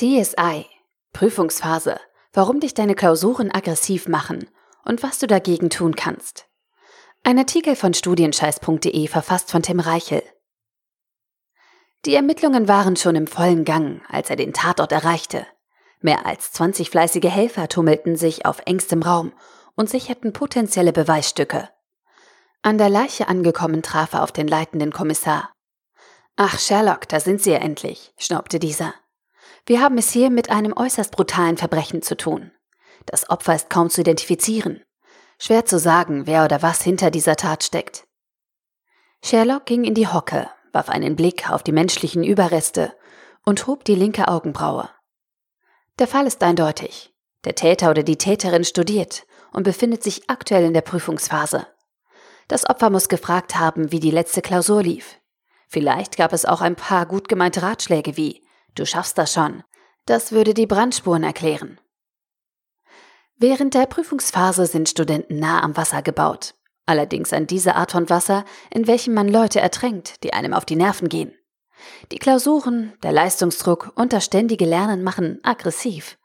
CSI Prüfungsphase. Warum dich deine Klausuren aggressiv machen und was du dagegen tun kannst. Ein Artikel von studienscheiß.de verfasst von Tim Reichel. Die Ermittlungen waren schon im vollen Gang, als er den Tatort erreichte. Mehr als 20 fleißige Helfer tummelten sich auf engstem Raum und sicherten potenzielle Beweisstücke. An der Leiche angekommen traf er auf den leitenden Kommissar. Ach, Sherlock, da sind Sie ja endlich, schnaubte dieser. Wir haben es hier mit einem äußerst brutalen Verbrechen zu tun. Das Opfer ist kaum zu identifizieren. Schwer zu sagen, wer oder was hinter dieser Tat steckt. Sherlock ging in die Hocke, warf einen Blick auf die menschlichen Überreste und hob die linke Augenbraue. Der Fall ist eindeutig. Der Täter oder die Täterin studiert und befindet sich aktuell in der Prüfungsphase. Das Opfer muss gefragt haben, wie die letzte Klausur lief. Vielleicht gab es auch ein paar gut gemeinte Ratschläge wie Du schaffst das schon. Das würde die Brandspuren erklären. Während der Prüfungsphase sind Studenten nah am Wasser gebaut. Allerdings an diese Art von Wasser, in welchem man Leute ertränkt, die einem auf die Nerven gehen. Die Klausuren, der Leistungsdruck und das ständige Lernen machen aggressiv.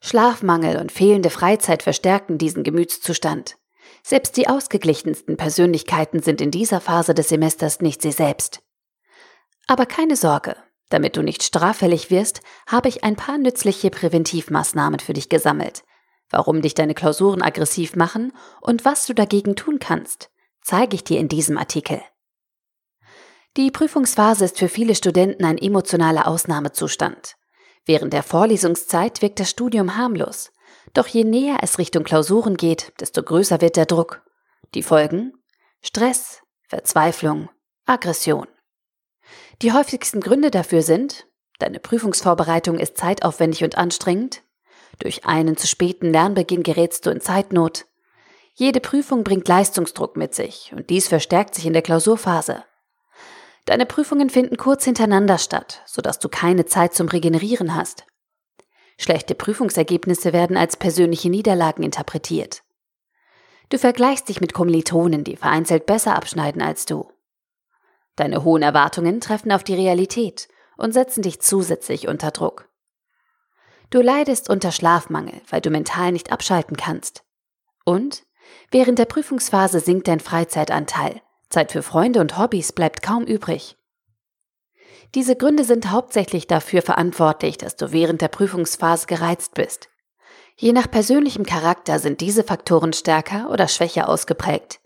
Schlafmangel und fehlende Freizeit verstärken diesen Gemütszustand. Selbst die ausgeglichensten Persönlichkeiten sind in dieser Phase des Semesters nicht sie selbst. Aber keine Sorge, damit du nicht straffällig wirst, habe ich ein paar nützliche Präventivmaßnahmen für dich gesammelt. Warum dich deine Klausuren aggressiv machen und was du dagegen tun kannst, zeige ich dir in diesem Artikel. Die Prüfungsphase ist für viele Studenten ein emotionaler Ausnahmezustand. Während der Vorlesungszeit wirkt das Studium harmlos. Doch je näher es Richtung Klausuren geht, desto größer wird der Druck. Die Folgen? Stress, Verzweiflung, Aggression. Die häufigsten Gründe dafür sind, deine Prüfungsvorbereitung ist zeitaufwendig und anstrengend, durch einen zu späten Lernbeginn gerätst du in Zeitnot, jede Prüfung bringt Leistungsdruck mit sich und dies verstärkt sich in der Klausurphase. Deine Prüfungen finden kurz hintereinander statt, sodass du keine Zeit zum Regenerieren hast. Schlechte Prüfungsergebnisse werden als persönliche Niederlagen interpretiert. Du vergleichst dich mit Kommilitonen, die vereinzelt besser abschneiden als du. Deine hohen Erwartungen treffen auf die Realität und setzen dich zusätzlich unter Druck. Du leidest unter Schlafmangel, weil du mental nicht abschalten kannst. Und während der Prüfungsphase sinkt dein Freizeitanteil. Zeit für Freunde und Hobbys bleibt kaum übrig. Diese Gründe sind hauptsächlich dafür verantwortlich, dass du während der Prüfungsphase gereizt bist. Je nach persönlichem Charakter sind diese Faktoren stärker oder schwächer ausgeprägt.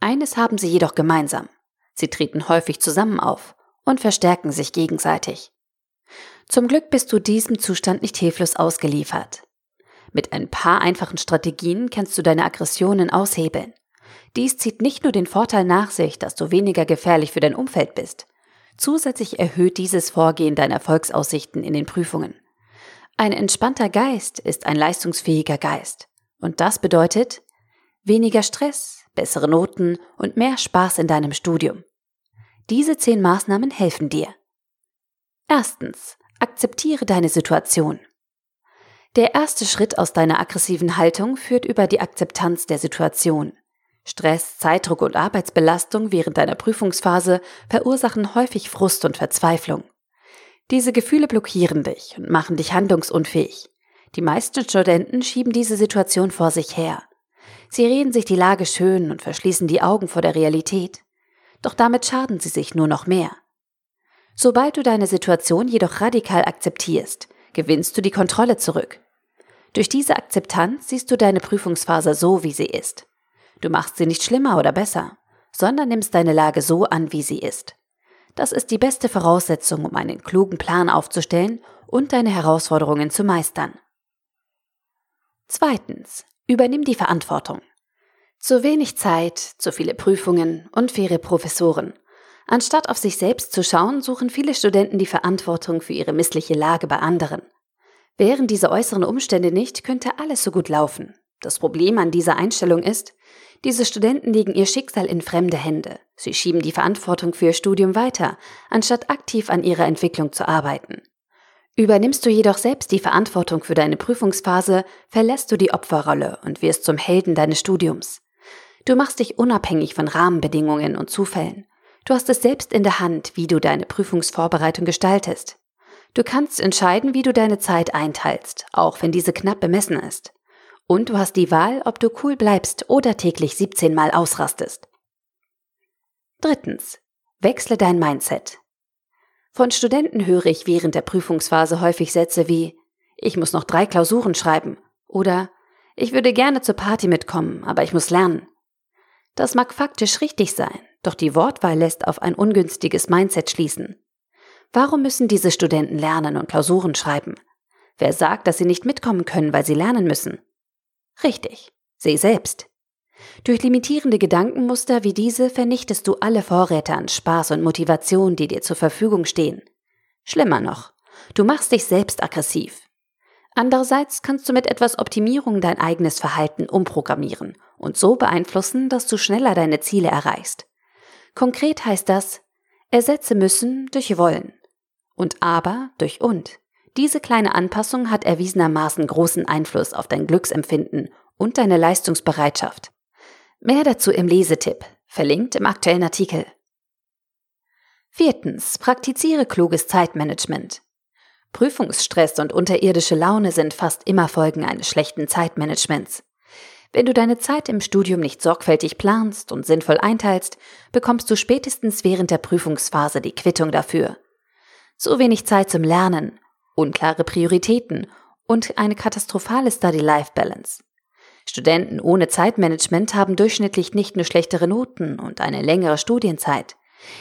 Eines haben sie jedoch gemeinsam. Sie treten häufig zusammen auf und verstärken sich gegenseitig. Zum Glück bist du diesem Zustand nicht hilflos ausgeliefert. Mit ein paar einfachen Strategien kannst du deine Aggressionen aushebeln. Dies zieht nicht nur den Vorteil nach sich, dass du weniger gefährlich für dein Umfeld bist. Zusätzlich erhöht dieses Vorgehen deine Erfolgsaussichten in den Prüfungen. Ein entspannter Geist ist ein leistungsfähiger Geist. Und das bedeutet weniger Stress, bessere Noten und mehr Spaß in deinem Studium. Diese zehn Maßnahmen helfen dir. Erstens, Akzeptiere deine Situation. Der erste Schritt aus deiner aggressiven Haltung führt über die Akzeptanz der Situation. Stress, Zeitdruck und Arbeitsbelastung während deiner Prüfungsphase verursachen häufig Frust und Verzweiflung. Diese Gefühle blockieren dich und machen dich handlungsunfähig. Die meisten Studenten schieben diese Situation vor sich her. Sie reden sich die Lage schön und verschließen die Augen vor der Realität. Doch damit schaden sie sich nur noch mehr. Sobald du deine Situation jedoch radikal akzeptierst, gewinnst du die Kontrolle zurück. Durch diese Akzeptanz siehst du deine Prüfungsphase so, wie sie ist. Du machst sie nicht schlimmer oder besser, sondern nimmst deine Lage so an, wie sie ist. Das ist die beste Voraussetzung, um einen klugen Plan aufzustellen und deine Herausforderungen zu meistern. Zweitens, übernimm die Verantwortung. Zu wenig Zeit, zu viele Prüfungen, unfaire Professoren. Anstatt auf sich selbst zu schauen, suchen viele Studenten die Verantwortung für ihre missliche Lage bei anderen. Wären diese äußeren Umstände nicht, könnte alles so gut laufen. Das Problem an dieser Einstellung ist, diese Studenten legen ihr Schicksal in fremde Hände. Sie schieben die Verantwortung für ihr Studium weiter, anstatt aktiv an ihrer Entwicklung zu arbeiten. Übernimmst du jedoch selbst die Verantwortung für deine Prüfungsphase, verlässt du die Opferrolle und wirst zum Helden deines Studiums. Du machst dich unabhängig von Rahmenbedingungen und Zufällen. Du hast es selbst in der Hand, wie du deine Prüfungsvorbereitung gestaltest. Du kannst entscheiden, wie du deine Zeit einteilst, auch wenn diese knapp bemessen ist. Und du hast die Wahl, ob du cool bleibst oder täglich 17 Mal ausrastest. Drittens. Wechsle dein Mindset. Von Studenten höre ich während der Prüfungsphase häufig Sätze wie Ich muss noch drei Klausuren schreiben oder Ich würde gerne zur Party mitkommen, aber ich muss lernen. Das mag faktisch richtig sein, doch die Wortwahl lässt auf ein ungünstiges Mindset schließen. Warum müssen diese Studenten lernen und Klausuren schreiben? Wer sagt, dass sie nicht mitkommen können, weil sie lernen müssen? Richtig, sie selbst. Durch limitierende Gedankenmuster wie diese vernichtest du alle Vorräte an Spaß und Motivation, die dir zur Verfügung stehen. Schlimmer noch, du machst dich selbst aggressiv. Andererseits kannst du mit etwas Optimierung dein eigenes Verhalten umprogrammieren und so beeinflussen, dass du schneller deine Ziele erreichst. Konkret heißt das, ersetze müssen durch wollen und aber durch und. Diese kleine Anpassung hat erwiesenermaßen großen Einfluss auf dein Glücksempfinden und deine Leistungsbereitschaft. Mehr dazu im Lesetipp, verlinkt im aktuellen Artikel. Viertens. Praktiziere kluges Zeitmanagement. Prüfungsstress und unterirdische Laune sind fast immer Folgen eines schlechten Zeitmanagements. Wenn du deine Zeit im Studium nicht sorgfältig planst und sinnvoll einteilst, bekommst du spätestens während der Prüfungsphase die Quittung dafür. Zu wenig Zeit zum Lernen, unklare Prioritäten und eine katastrophale Study-Life-Balance. Studenten ohne Zeitmanagement haben durchschnittlich nicht nur schlechtere Noten und eine längere Studienzeit.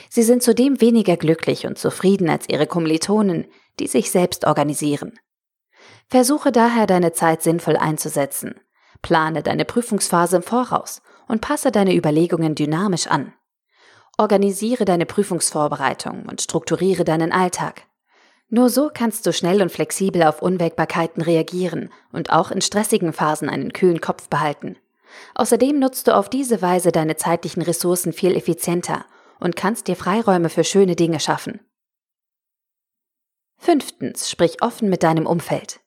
Sie sind zudem weniger glücklich und zufrieden als ihre Kommilitonen, die sich selbst organisieren. Versuche daher deine Zeit sinnvoll einzusetzen Plane deine Prüfungsphase im Voraus und passe deine Überlegungen dynamisch an. Organisiere deine Prüfungsvorbereitung und strukturiere deinen Alltag. Nur so kannst du schnell und flexibel auf Unwägbarkeiten reagieren und auch in stressigen Phasen einen kühlen Kopf behalten. Außerdem nutzt du auf diese Weise deine zeitlichen Ressourcen viel effizienter und kannst dir Freiräume für schöne Dinge schaffen. Fünftens, sprich offen mit deinem Umfeld.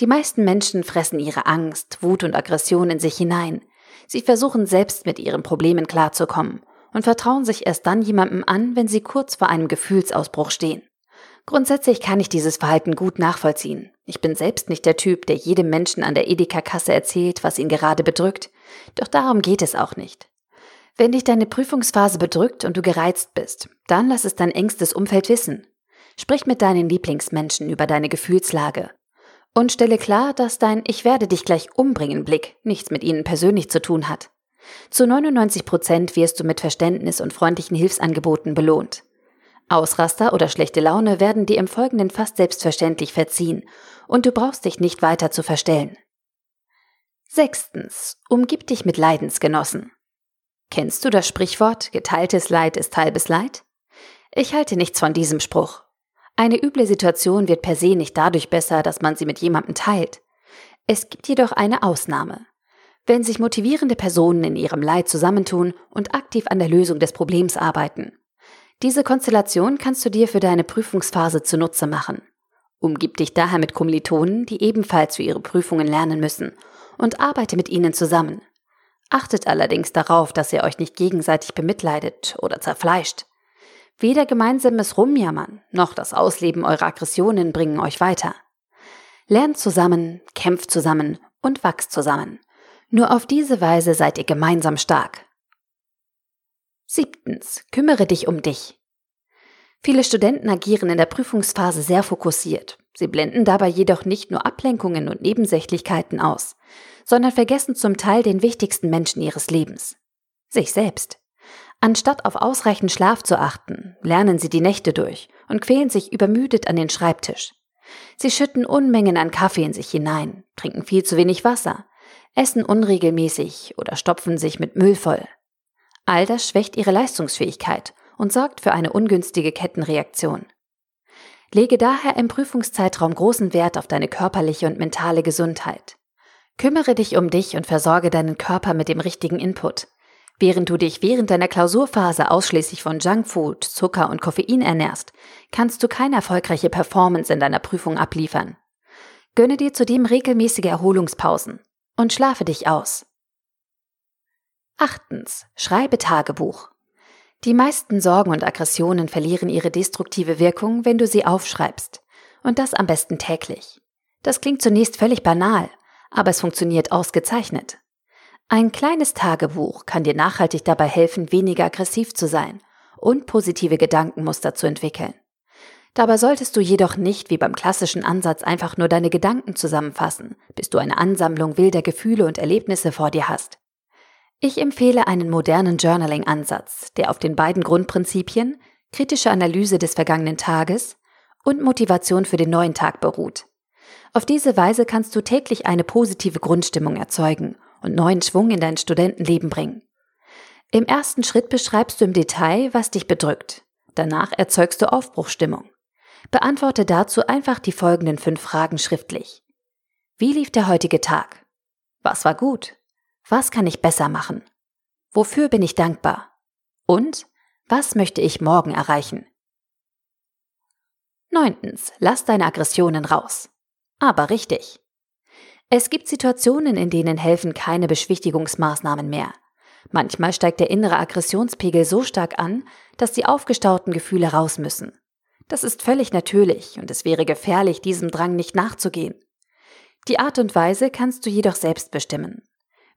Die meisten Menschen fressen ihre Angst, Wut und Aggression in sich hinein. Sie versuchen selbst mit ihren Problemen klarzukommen und vertrauen sich erst dann jemandem an, wenn sie kurz vor einem Gefühlsausbruch stehen. Grundsätzlich kann ich dieses Verhalten gut nachvollziehen. Ich bin selbst nicht der Typ, der jedem Menschen an der Edeka-Kasse erzählt, was ihn gerade bedrückt. Doch darum geht es auch nicht. Wenn dich deine Prüfungsphase bedrückt und du gereizt bist, dann lass es dein engstes Umfeld wissen. Sprich mit deinen Lieblingsmenschen über deine Gefühlslage und stelle klar, dass dein Ich werde dich gleich umbringen Blick nichts mit ihnen persönlich zu tun hat. Zu 99 Prozent wirst du mit Verständnis und freundlichen Hilfsangeboten belohnt. Ausraster oder schlechte Laune werden dir im Folgenden fast selbstverständlich verziehen und du brauchst dich nicht weiter zu verstellen. Sechstens. Umgib dich mit Leidensgenossen. Kennst du das Sprichwort geteiltes Leid ist halbes Leid? Ich halte nichts von diesem Spruch. Eine üble Situation wird per se nicht dadurch besser, dass man sie mit jemandem teilt. Es gibt jedoch eine Ausnahme. Wenn sich motivierende Personen in ihrem Leid zusammentun und aktiv an der Lösung des Problems arbeiten. Diese Konstellation kannst du dir für deine Prüfungsphase zunutze machen. Umgib dich daher mit Kommilitonen, die ebenfalls für ihre Prüfungen lernen müssen, und arbeite mit ihnen zusammen. Achtet allerdings darauf, dass ihr euch nicht gegenseitig bemitleidet oder zerfleischt. Weder gemeinsames Rumjammern noch das Ausleben eurer Aggressionen bringen euch weiter. Lernt zusammen, kämpft zusammen und wachst zusammen. Nur auf diese Weise seid ihr gemeinsam stark. Siebtens, kümmere dich um dich. Viele Studenten agieren in der Prüfungsphase sehr fokussiert. Sie blenden dabei jedoch nicht nur Ablenkungen und Nebensächlichkeiten aus, sondern vergessen zum Teil den wichtigsten Menschen ihres Lebens. Sich selbst. Anstatt auf ausreichend Schlaf zu achten, lernen sie die Nächte durch und quälen sich übermüdet an den Schreibtisch. Sie schütten Unmengen an Kaffee in sich hinein, trinken viel zu wenig Wasser, essen unregelmäßig oder stopfen sich mit Müll voll. All das schwächt ihre Leistungsfähigkeit und sorgt für eine ungünstige Kettenreaktion. Lege daher im Prüfungszeitraum großen Wert auf deine körperliche und mentale Gesundheit. Kümmere dich um dich und versorge deinen Körper mit dem richtigen Input, Während du dich während deiner Klausurphase ausschließlich von Junkfood, Zucker und Koffein ernährst, kannst du keine erfolgreiche Performance in deiner Prüfung abliefern. Gönne dir zudem regelmäßige Erholungspausen und schlafe dich aus. Achtens. Schreibe Tagebuch. Die meisten Sorgen und Aggressionen verlieren ihre destruktive Wirkung, wenn du sie aufschreibst. Und das am besten täglich. Das klingt zunächst völlig banal, aber es funktioniert ausgezeichnet. Ein kleines Tagebuch kann dir nachhaltig dabei helfen, weniger aggressiv zu sein und positive Gedankenmuster zu entwickeln. Dabei solltest du jedoch nicht wie beim klassischen Ansatz einfach nur deine Gedanken zusammenfassen, bis du eine Ansammlung wilder Gefühle und Erlebnisse vor dir hast. Ich empfehle einen modernen Journaling-Ansatz, der auf den beiden Grundprinzipien kritische Analyse des vergangenen Tages und Motivation für den neuen Tag beruht. Auf diese Weise kannst du täglich eine positive Grundstimmung erzeugen und neuen Schwung in dein Studentenleben bringen. Im ersten Schritt beschreibst du im Detail, was dich bedrückt. Danach erzeugst du Aufbruchstimmung. Beantworte dazu einfach die folgenden fünf Fragen schriftlich. Wie lief der heutige Tag? Was war gut? Was kann ich besser machen? Wofür bin ich dankbar? Und was möchte ich morgen erreichen? Neuntens, lass deine Aggressionen raus. Aber richtig. Es gibt Situationen, in denen helfen keine Beschwichtigungsmaßnahmen mehr. Manchmal steigt der innere Aggressionspegel so stark an, dass die aufgestauten Gefühle raus müssen. Das ist völlig natürlich und es wäre gefährlich, diesem Drang nicht nachzugehen. Die Art und Weise kannst du jedoch selbst bestimmen.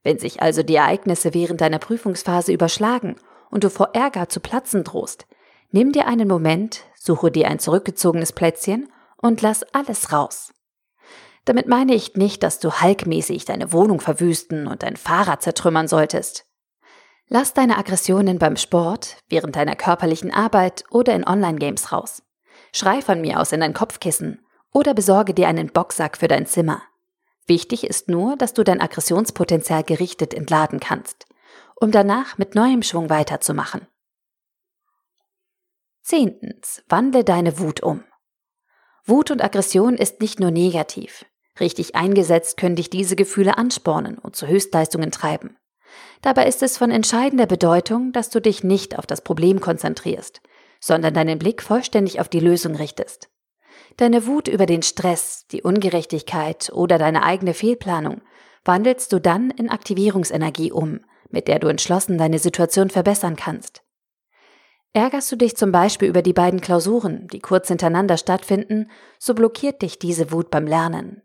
Wenn sich also die Ereignisse während deiner Prüfungsphase überschlagen und du vor Ärger zu platzen drohst, nimm dir einen Moment, suche dir ein zurückgezogenes Plätzchen und lass alles raus. Damit meine ich nicht, dass du halkmäßig deine Wohnung verwüsten und dein Fahrrad zertrümmern solltest. Lass deine Aggressionen beim Sport, während deiner körperlichen Arbeit oder in Online-Games raus. Schrei von mir aus in dein Kopfkissen oder besorge dir einen Boxsack für dein Zimmer. Wichtig ist nur, dass du dein Aggressionspotenzial gerichtet entladen kannst, um danach mit neuem Schwung weiterzumachen. Zehntens, wandle deine Wut um. Wut und Aggression ist nicht nur negativ. Richtig eingesetzt können dich diese Gefühle anspornen und zu Höchstleistungen treiben. Dabei ist es von entscheidender Bedeutung, dass du dich nicht auf das Problem konzentrierst, sondern deinen Blick vollständig auf die Lösung richtest. Deine Wut über den Stress, die Ungerechtigkeit oder deine eigene Fehlplanung wandelst du dann in Aktivierungsenergie um, mit der du entschlossen deine Situation verbessern kannst. Ärgerst du dich zum Beispiel über die beiden Klausuren, die kurz hintereinander stattfinden, so blockiert dich diese Wut beim Lernen.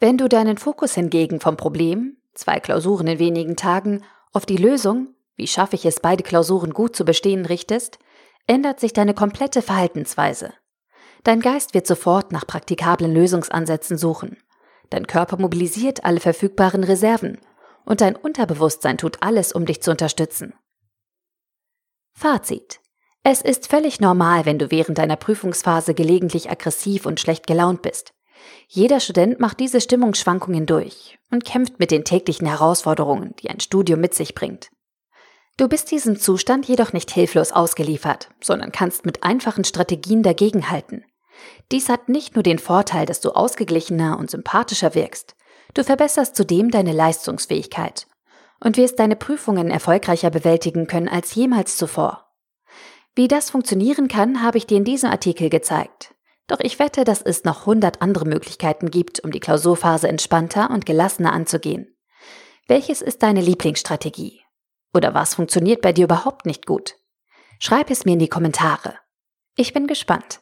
Wenn du deinen Fokus hingegen vom Problem, zwei Klausuren in wenigen Tagen, auf die Lösung, wie schaffe ich es, beide Klausuren gut zu bestehen, richtest, ändert sich deine komplette Verhaltensweise. Dein Geist wird sofort nach praktikablen Lösungsansätzen suchen. Dein Körper mobilisiert alle verfügbaren Reserven und dein Unterbewusstsein tut alles, um dich zu unterstützen. Fazit. Es ist völlig normal, wenn du während deiner Prüfungsphase gelegentlich aggressiv und schlecht gelaunt bist. Jeder Student macht diese Stimmungsschwankungen durch und kämpft mit den täglichen Herausforderungen, die ein Studium mit sich bringt. Du bist diesem Zustand jedoch nicht hilflos ausgeliefert, sondern kannst mit einfachen Strategien dagegenhalten. Dies hat nicht nur den Vorteil, dass du ausgeglichener und sympathischer wirkst, du verbesserst zudem deine Leistungsfähigkeit und wirst deine Prüfungen erfolgreicher bewältigen können als jemals zuvor. Wie das funktionieren kann, habe ich dir in diesem Artikel gezeigt. Doch ich wette, dass es noch hundert andere Möglichkeiten gibt, um die Klausurphase entspannter und gelassener anzugehen. Welches ist deine Lieblingsstrategie? Oder was funktioniert bei dir überhaupt nicht gut? Schreib es mir in die Kommentare. Ich bin gespannt.